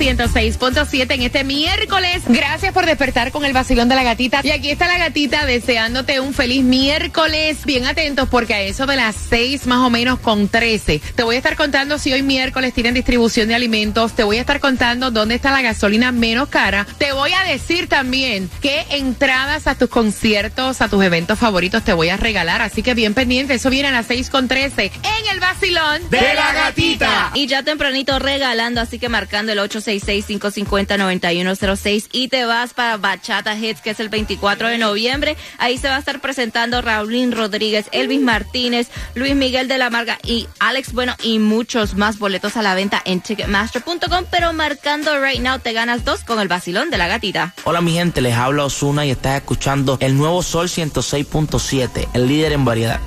106.7 en este miércoles. Gracias por despertar con el vacilón de la gatita. Y aquí está la gatita deseándote un feliz miércoles. Bien atentos porque a eso de las 6 más o menos con 13 te voy a estar contando si hoy miércoles tienen distribución de alimentos. Te voy a estar contando dónde está la gasolina menos cara. Te voy a decir también qué entradas a tus conciertos, a tus eventos favoritos te voy a regalar. Así que bien pendiente. Eso viene a las 6 con 13 en el vacilón De la gatita. Y ya tempranito regalando, así que marcando el 866-550-9106 y te vas para Bachata Hits, que es el 24 de noviembre. Ahí se va a estar presentando Raulín Rodríguez, Elvis Martínez, Luis Miguel de la Marga y Alex Bueno y muchos más boletos a la venta en Ticketmaster.com. Pero marcando right now te ganas dos con el vacilón de la gatita. Hola mi gente, les habla Osuna y estás escuchando el nuevo Sol 106.7, el líder en variedad.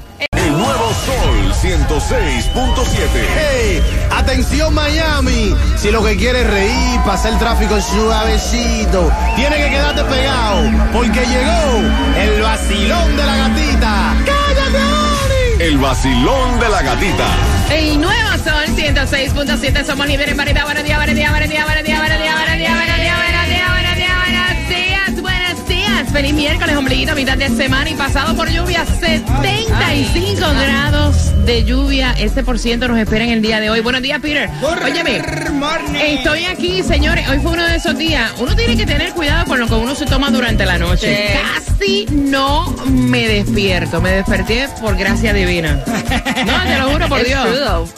Sol 106.7. ¡Hey! ¡Atención Miami! Si lo que quieres es reír, pasar el tráfico suavecito, tiene que quedarte pegado, porque llegó el vacilón de la gatita. ¡Cállate, Oli! El vacilón de la gatita. El nuevo Sol 106.7. Somos líderes en variedad. Buenos días, buenos días, buenos días, buenos días, buenos días, buenos días, buenos días, Feliz miércoles, ombliguito, mitad de semana y pasado por lluvia. 75 grados de lluvia. Ese por ciento nos espera en el día de hoy. Buenos días, Peter. Óyeme, estoy aquí, señores. Hoy fue uno de esos días. Uno tiene que tener cuidado con lo que uno se toma durante la noche. Sí. Casi no me despierto. Me desperté por gracia divina. No, te lo juro por Dios.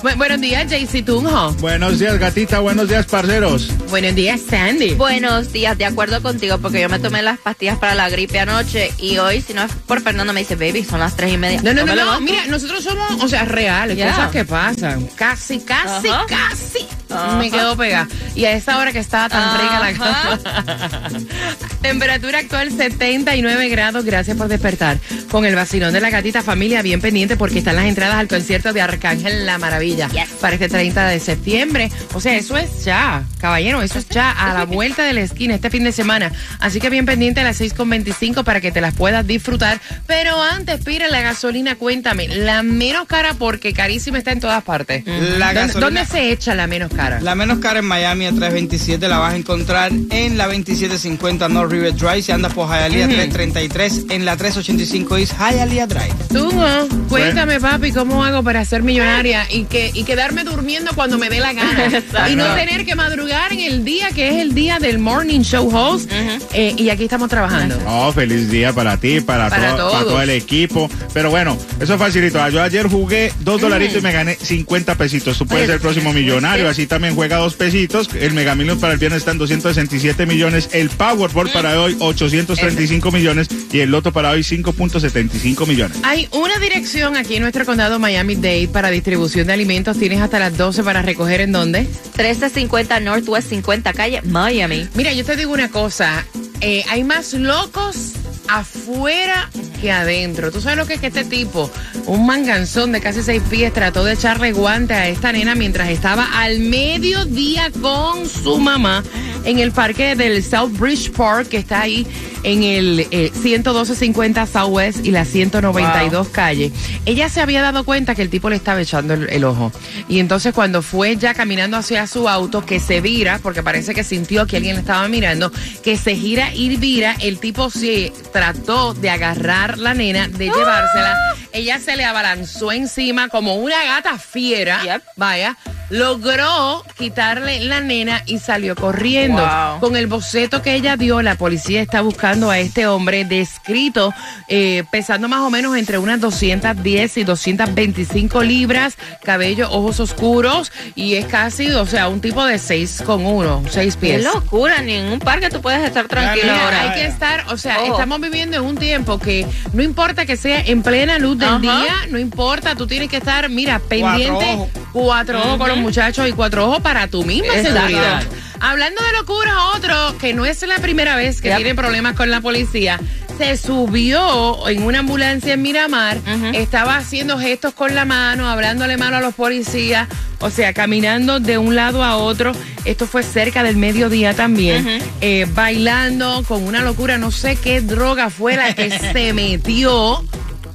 Bu- buenos días, JC Tunjo. Buenos días, gatita. Buenos días, parceros. Buenos días, Sandy. Buenos días, de acuerdo contigo, porque yo me tomé las pastillas para la gripe anoche y hoy, si no es por Fernando, me dice, baby, son las tres y media. No, no, no, no. Mira, nosotros somos, o sea, reales, Ya. cosas que pasan. Casi, casi, casi. Ajá. Me quedo pegada. Y a esa hora que estaba tan rica la Ajá. cama. Temperatura actual 79 grados. Gracias por despertar. Con el vacilón de la gatita familia, bien pendiente porque están las entradas al concierto de Arcángel La Maravilla Yes. para este 30 de septiembre. O sea, eso es ya, caballero, eso es ya a la vuelta de la esquina este fin de semana. Así que bien pendiente a las 6.25 para que te las puedas disfrutar. Pero antes, pire la gasolina, cuéntame, la menos cara porque carísima está en todas partes. La ¿Dónde, gasolina- dónde se echa la menos cara? La menos cara en Miami a 327 la vas a encontrar en la 2750 North River Drive. Si andas por Hialeah 333 en la 385 East Hialeah Drive. Tú, ¿no? cuéntame, papi, ¿cómo hago para ser millonaria y que y quedarme durmiendo cuando me dé la gana? Y no tener que madrugar en el día que es el día del morning show host. Eh, y aquí estamos trabajando. Oh, feliz día para ti, para, Para todo, todos. para todo el equipo. Pero bueno, eso es facilito. Yo ayer jugué dos dolaritos y me gané 50 pesitos. Tú puedes Ay, ser el próximo millonario. Así también juega dos pesitos. El Mega Millions para el viernes está en 267 millones. El Powerball para hoy 835 millones. Y el Loto para hoy 5.75 millones. Hay una dirección aquí en nuestro condado Miami-Dade para distribución de alimentos. Tienes hasta las 12 para recoger en dónde. 1350 Northwest 50 calle Miami. Mira, yo te digo una cosa. eh, hay más locos afuera que adentro. ¿Tú sabes lo que es que este tipo, un manganzón de casi seis pies, trató de echarle guante a esta nena mientras estaba al mediodía con su mamá en el parque del South Bridge Park, que está ahí en el eh, 11250 Southwest y la 192 calle. Ella se había dado cuenta que el tipo le estaba echando el, el ojo. Y entonces cuando fue ya caminando hacia su auto, que se vira, porque parece que sintió que alguien le estaba mirando, que se gira y vira, el tipo se trató de agarrar la nena, de llevársela. Ella se le abalanzó encima como una gata fiera. Yep. Vaya. Logró quitarle la nena y salió corriendo. Wow. Con el boceto que ella dio, la policía está buscando a este hombre descrito, eh, pesando más o menos entre unas 210 y 225 libras, cabello, ojos oscuros, y es casi, o sea, un tipo de 6 con 1, 6 Qué pies. locura, ni en un parque tú puedes estar tranquilo ahora. Hay que estar, o sea, estamos viviendo en un tiempo que no importa que sea en plena luz del Ajá. día, no importa, tú tienes que estar, mira, pendiente. Cuatro ojos con los muchachos y cuatro ojos para tu misma Exacto. seguridad. Hablando de locura, otro que no es la primera vez que Yep. tiene problemas con la policía, se subió en una ambulancia en Miramar, estaba haciendo gestos con la mano, hablándole malo a los policías, o sea, caminando de un lado a otro. Esto fue cerca del mediodía también, eh, bailando con una locura, no sé qué droga fue la que se metió,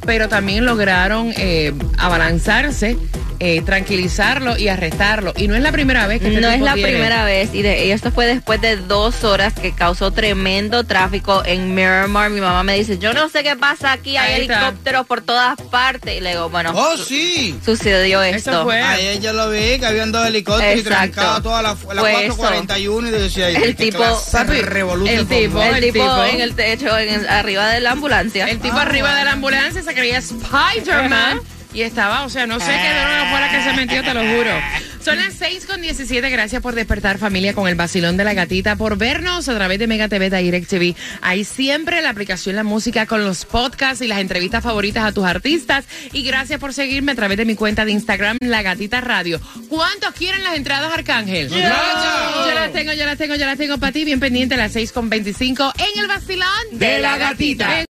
pero también lograron eh, abalanzarse. Eh, tranquilizarlo y arrestarlo. Y no es la primera vez que este No es la tiene- primera vez y, de, y esto fue después de dos horas que causó tremendo tráfico en Miramar. Mi mamá me dice, yo no sé qué pasa aquí, hay Ahí está. helicópteros por todas partes. Y le digo, bueno, Oh, sí. sucedió esto. Eso fue. Ayer yo lo vi, que habían dos helicópteros y Exacto. trancaba toda la, la Fue 441 y decía, El "Qué tipo- Papi, revolución el tipo- vos". El el tipo, tipo. en el techo, en el- arriba de la ambulancia. El tipo arriba de la ambulancia se creía Spider-Man y estaba, o sea, no sé qué droga fue la que se metió, te lo juro. Son las 6 con 17. Gracias por despertar familia con el vacilón de la gatita, por vernos a través de Mega TV Direct TV. Hay siempre la aplicación La Música con los podcasts y las entrevistas favoritas a tus artistas. Y gracias por seguirme a través de mi cuenta de Instagram, La Gatita Radio. ¿Cuántos quieren las entradas, Arcángel? Yo las tengo, yo las tengo, yo las tengo para ti. Bien pendiente a las 6 con 25 en el vacilón De la gatita.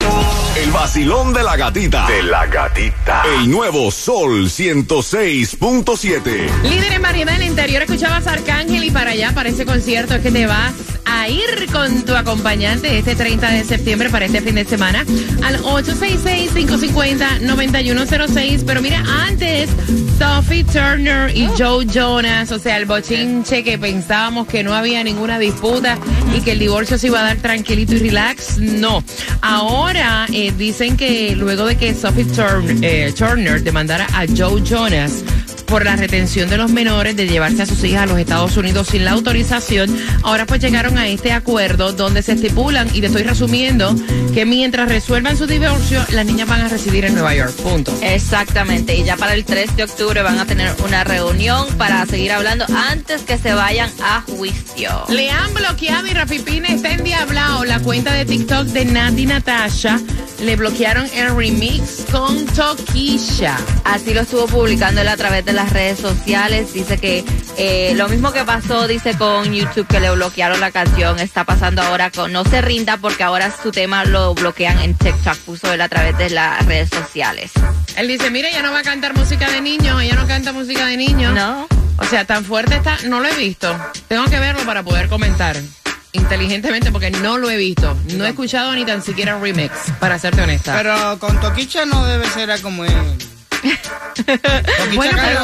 El vacilón de la gatita. De la gatita. El nuevo Sol 106.7. Líder en variedad en el interior, escuchabas a Arcángel y para allá, para ese concierto es que te vas a ir con tu acompañante este 30 de septiembre para este fin de semana al 866-550-9106. Pero mira, antes, Sophie Turner y Joe Jonas, o sea, el bochinche que pensábamos que no había ninguna disputa y que el divorcio se iba a dar tranquilito y relax, no. Ahora eh, dicen que luego de que Sophie Turn- eh, Turner demandara a Joe Jonas por la retención de los menores de llevarse a sus hijas a los Estados Unidos sin la autorización. Ahora pues llegaron a este acuerdo donde se estipulan, y te estoy resumiendo, que mientras resuelvan su divorcio, las niñas van a residir en Nueva York. Punto. Exactamente, y ya para el 3 de octubre van a tener una reunión para seguir hablando antes que se vayan a juicio. Le han bloqueado y Rafi Pina está endiablado la cuenta de TikTok de Nati Natasha. Le bloquearon el remix con Tokisha. Así lo estuvo publicando él a través de las redes sociales. Dice que eh, lo mismo que pasó, dice con YouTube, que le bloquearon la canción, está pasando ahora con No se rinda porque ahora su tema lo bloquean en TikTok, puso él a través de las redes sociales. Él dice, mira, ella no va a cantar música de niños, ella no canta música de niños. No. O sea, tan fuerte está, no lo he visto. Tengo que verlo para poder comentar inteligentemente porque no lo he visto. No he escuchado ni tan siquiera un remix, para serte honesta. Pero con Toquicha no debe ser como él. Bueno, pero-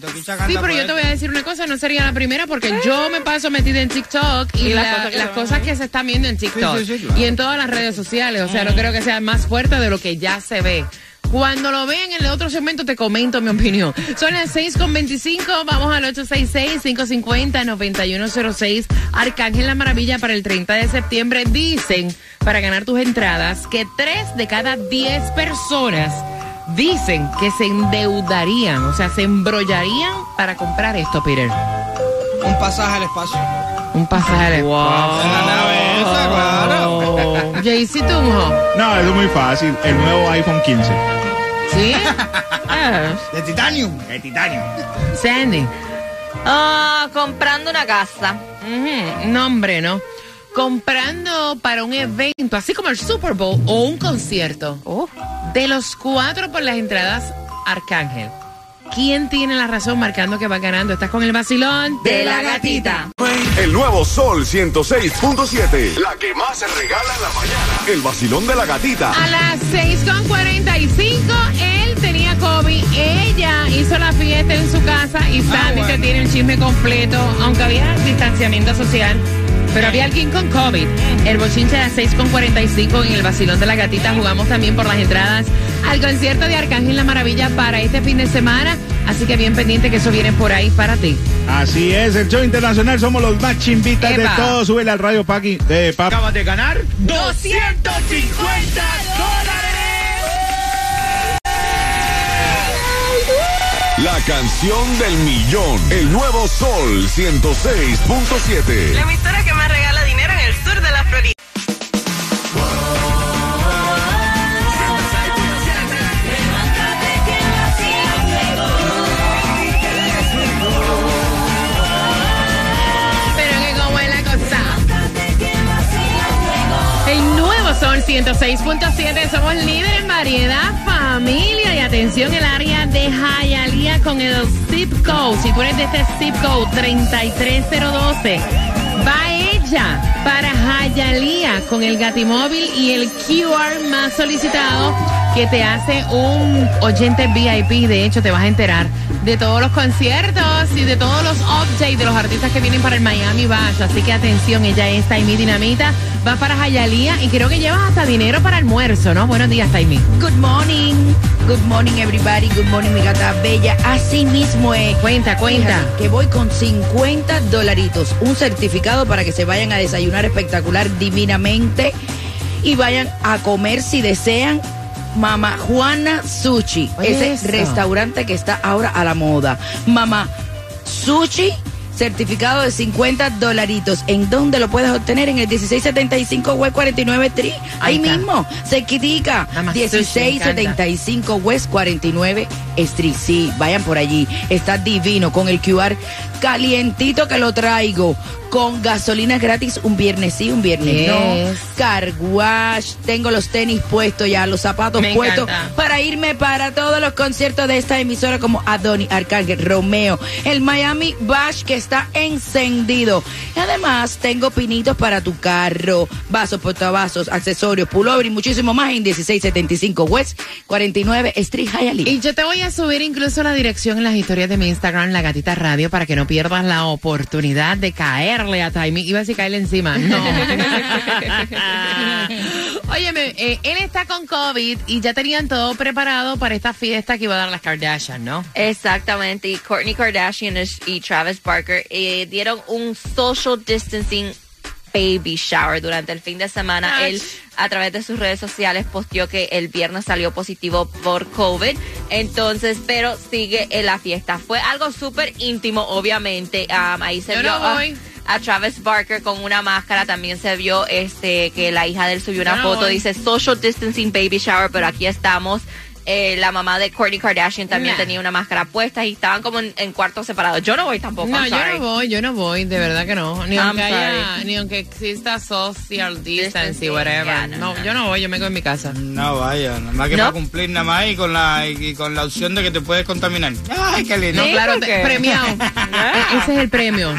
Toquicha canta Sí, pero yo te voy a decir una cosa, no sería la primera porque yo me paso metida en TikTok y, Y las la- cosas que las se cosas que se están viendo en TikTok Sí, sí, sí, claro. y en todas las redes sociales. O sea, no creo que sea más fuerte de lo que ya se ve. Cuando lo vean en el otro segmento te comento mi opinión. Son las 6 con 25, vamos al 866-550-9106. Arcángel La Maravilla para el 30 de septiembre. Dicen, para ganar tus entradas, que 3 de cada 10 personas dicen que se endeudarían, o sea, se embrollarían para comprar esto, Peter. Un pasaje al espacio. Un pasaje. En la nave esa, claro. Jaycee Tunjo. No, eso es muy fácil. El nuevo iPhone 15. ¿Sí? Ah, De titanio. De titanio. Sandy. Ah, comprando una casa. Ujú, No, hombre, no. Comprando para un evento, así como el Super Bowl o un concierto. Uh, De los cuatro por las entradas, Arcángel. ¿Quién tiene la razón marcando que va ganando? ¿Estás con el vacilón? de la gatita. El nuevo Sol 106.7. La que más se regala en la mañana. El vacilón de la gatita. A las 6.45, él tenía COVID, ella hizo la fiesta en su casa y Sandy te tiene el chisme completo, aunque había distanciamiento social. Pero había alguien con COVID. El bochinche a las 6.45 en el vacilón de la gatita. Jugamos también por las entradas al concierto de Arcángel La Maravilla para este fin de semana. Así que bien pendiente que eso viene por ahí para ti. Así es, el show internacional somos los más chimbitas de todos. Súbele al radio Paqui. Eh, papi. Acabas de ganar 250 dólares. La canción del millón. El nuevo Sol 106.7. 106.7, somos líderes en variedad, familia y atención el área de Hialeah con el zip code. Si tú eres de este zip code 33012, va ella para Hialeah con el Gatimóvil y el QR más solicitado que te hace un oyente VIP. De hecho, te vas a enterar de todos los conciertos y de todos los updates de los artistas que vienen para el Miami Bash. Así que atención, ella es Taimi Dinamita, va para Hialeah y creo que llevas hasta dinero para almuerzo, ¿no? Buenos días, Taimi. Good morning. Good morning, everybody. Good morning, mi gata bella. Así mismo es. Cuenta, cuenta. Fíjate que voy con 50 dolaritos. Un certificado para que se vayan a desayunar espectacular divinamente y vayan a comer si desean. Mama Juana Sushi, Oye, ese eso. restaurante que está ahora a la moda. Mama Sushi, certificado de 50 dolaritos. ¿En dónde lo puedes obtener? En el 1675 West 49 Street. Ahí, está. mismo, cerquitica. Mama Sushi, me 1675 West 49 Street. Sí, vayan por allí. Está divino con el QR calientito que lo traigo. Con gasolina gratis un viernes sí, un viernes Yes. no. Car wash. Tengo los tenis puestos ya, los zapatos Me puestos encanta. para irme para todos los conciertos de esta emisora como Adoni, Arcángel, Romeo, el Miami Bash que está encendido. Y además tengo pinitos para tu carro, vasos, portavasos, accesorios, pullover y muchísimo más en 1675 West 49 Street Hialeah. Y yo te voy a subir incluso la dirección en las historias de mi Instagram, La Gatita Radio, para que no pierdas la oportunidad de caerle a Taimi. Iba a caerle encima. No. Óyeme, eh, él está con COVID y ya tenían todo preparado para esta fiesta que iba a dar las Kardashian, ¿no? Exactamente, y Kourtney Kardashian y Travis Barker eh, dieron un social distancing baby shower durante el fin de semana. Ach. Él a través de sus redes sociales posteó que el viernes salió positivo por COVID, entonces, pero sigue en la fiesta. Fue algo súper íntimo, obviamente. Um, ahí se Yo vio no a- voy. A Travis Barker con una máscara. También se vio este que la hija de él subió una no foto. Dice social distancing baby shower, pero aquí estamos. Eh, la mamá de Kourtney Kardashian también Nah. tenía una máscara puesta y estaban como en, en cuartos separados. Yo no voy tampoco. No, I'm yo no voy, yo no voy, de verdad que no. Ni I'm aunque haya, ni aunque exista social distance y Distancing, whatever. yeah, no, no, no. yo no voy, yo me quedo en mi casa. No vaya, nada más que ¿No? para cumplir nada más y con la y con la opción de que te puedes contaminar. Ay, qué lindo. No, claro, te- premiado. E- Ese es el premio.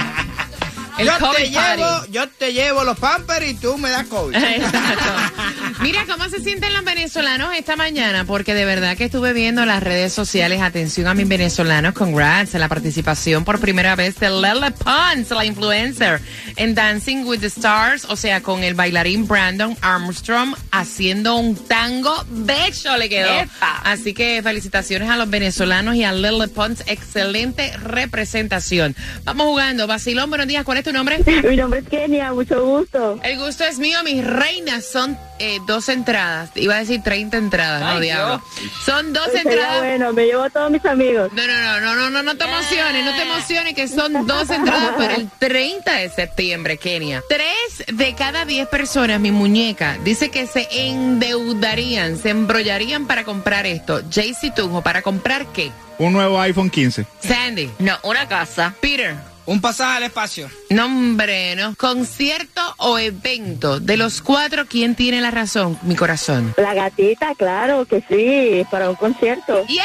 El yo te COVID party. llevo, yo te llevo los pampers y tú me das COVID. Exacto. Mira cómo se sienten los venezolanos esta mañana, porque de verdad que estuve viendo las redes sociales. Atención a mis venezolanos, congrats a la participación por primera vez de Lele Pons, la influencer, en Dancing with the Stars, o sea, con el bailarín Brandon Armstrong haciendo un tango bello le quedó. Epa. Así que felicitaciones a los venezolanos y a Lele Pons, excelente representación. Vamos jugando. Basilón, buenos días. ¿Cuál es tu nombre? Mi nombre es Kenia, mucho gusto. El gusto es mío, mis reinas. Son eh, dos entradas. Iba a decir 30 entradas, no diablo. Son dos Sería entradas. bueno, me llevo a todos mis amigos. No, no, no, no, no, no, no te emociones, no te emociones, que son dos entradas para el 30 de septiembre, Kenia. Tres de cada diez personas, mi muñeca, dice que se endeudarían, se embrollarían para comprar esto. Jaycee Tunjo, ¿para comprar qué? Un nuevo iPhone 15. Sandy, No, una casa. Peter. Un pasaje al espacio. Nombre, ¿no? Concierto o evento. De los cuatro, ¿quién tiene la razón? Mi corazón. La gatita, claro que sí, para un concierto. ¡Yeah!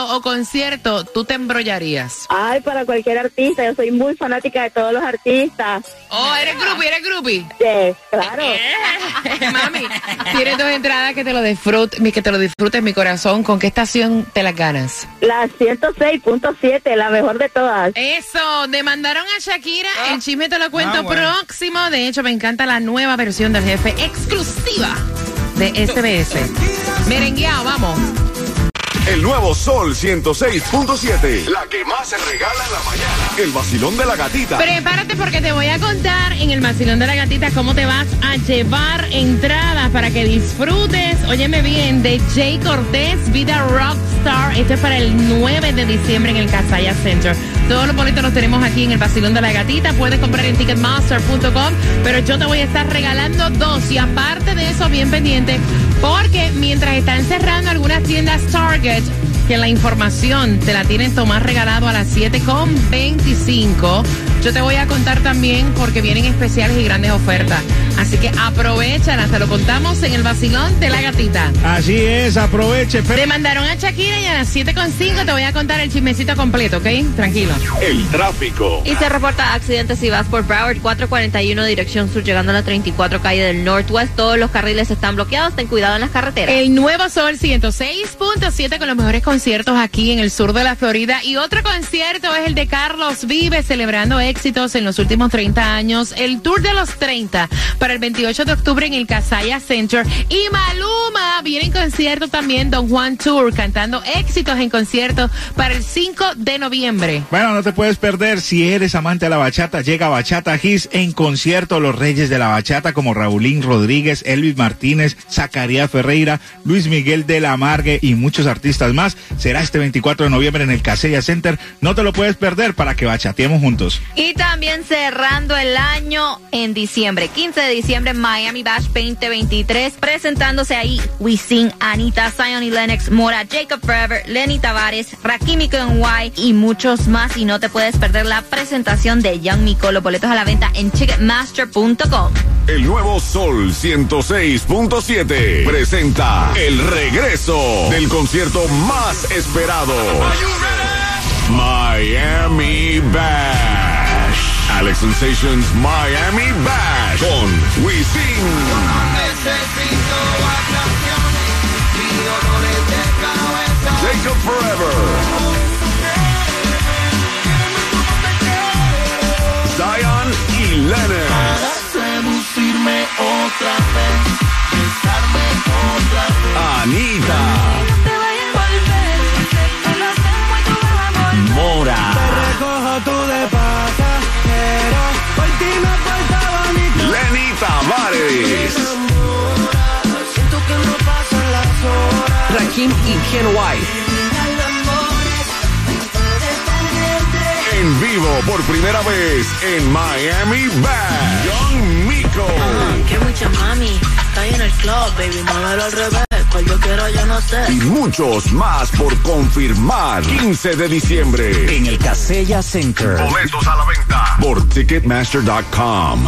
Evento o concierto tú te embrollarías? Ay, para cualquier artista, yo soy muy fanática de todos los artistas. Oh, eres groupie, eres groupie. Sí, claro. Mami, tienes dos entradas que te lo disfrutes, que te lo disfrutes mi corazón. ¿Con qué estación te las ganas? La 106.7, la mejor de todas. Eso, demandaron a Shakira. El chisme te lo cuento Ah, bueno. próximo. De hecho, me encanta la nueva versión del jefe exclusiva de SBS. Merengueado, vamos. El nuevo Sol 106.7. La que más se regala en la mañana. El vacilón de la gatita. Prepárate porque te voy a contar en el vacilón de la gatita cómo te vas a llevar entradas para que disfrutes, óyeme bien, de Jay Cortés, Vida Rockstar. Este es para el 9 de diciembre en el Casaya Center. Todos los boletos los tenemos aquí en el vacilón de la gatita. Puedes comprar en ticketmaster.com, pero yo te voy a estar regalando dos. Y aparte de eso, bien pendiente, porque mientras están cerrando algunas tiendas Target, que la información te la tienen Tomás regalado a las 7.25. yo te voy a contar también porque vienen especiales y grandes ofertas. Así que aprovechan, te lo contamos en el vacilón de la gatita. Así es, aproveche. Te mandaron a Shakira y a las 7.5 te voy a contar el chismecito completo, ¿ok? Tranquilo. El tráfico. Y se reporta accidentes si vas por Broward 441 dirección sur llegando a la 34 calle del Northwest. Todos los carriles están bloqueados. Ten cuidado en las carreteras. El nuevo Sol 106.7 con los mejores conciertos aquí en el sur de la Florida. Y otro concierto es el de Carlos Vive celebrando éxitos en los últimos 30 años. El Tour de los 30 para el 28 de octubre en el Casaya Center. Y Maluma viene en concierto también Don Juan Tour cantando éxitos en concierto para el 5 de noviembre. Bueno, no te puedes perder si eres amante de la bachata. Llega Bachata Hits en concierto los reyes de la bachata como Raulín Rodríguez, Elvis Martínez, Zacarías Ferreira, Luis Miguel de la Margue y muchos artistas más. Será este 24 de noviembre en el Casella Center. No te lo puedes perder para que bachateemos juntos. Y también cerrando el año en diciembre, 15 de diciembre, Miami Bash 2023, presentándose ahí Wisin, Anita, Zion y Lennox, Mora, Jacob Forever, Lenny Tavares, Rakimi White y muchos más. Y no te puedes perder la presentación de Young Miko. Los boletos a la venta en Ticketmaster.com. El nuevo Sol 106.7 presenta el regreso del concierto más esperado. Miami Bash. Alex Sensations Miami Bash con Wisin. Jacob Forever. Zion y Lennox. Seducirme otra vez, besarme otra vez. Anita. White. En vivo por primera vez en Miami Bash. Young Miko. Que mucha mami, está en el club, baby, muévelo al revés. Yo quiero, yo no sé. Y muchos más por confirmar. 15 de diciembre. En el Casella Center. Boletos a la venta por Ticketmaster.com.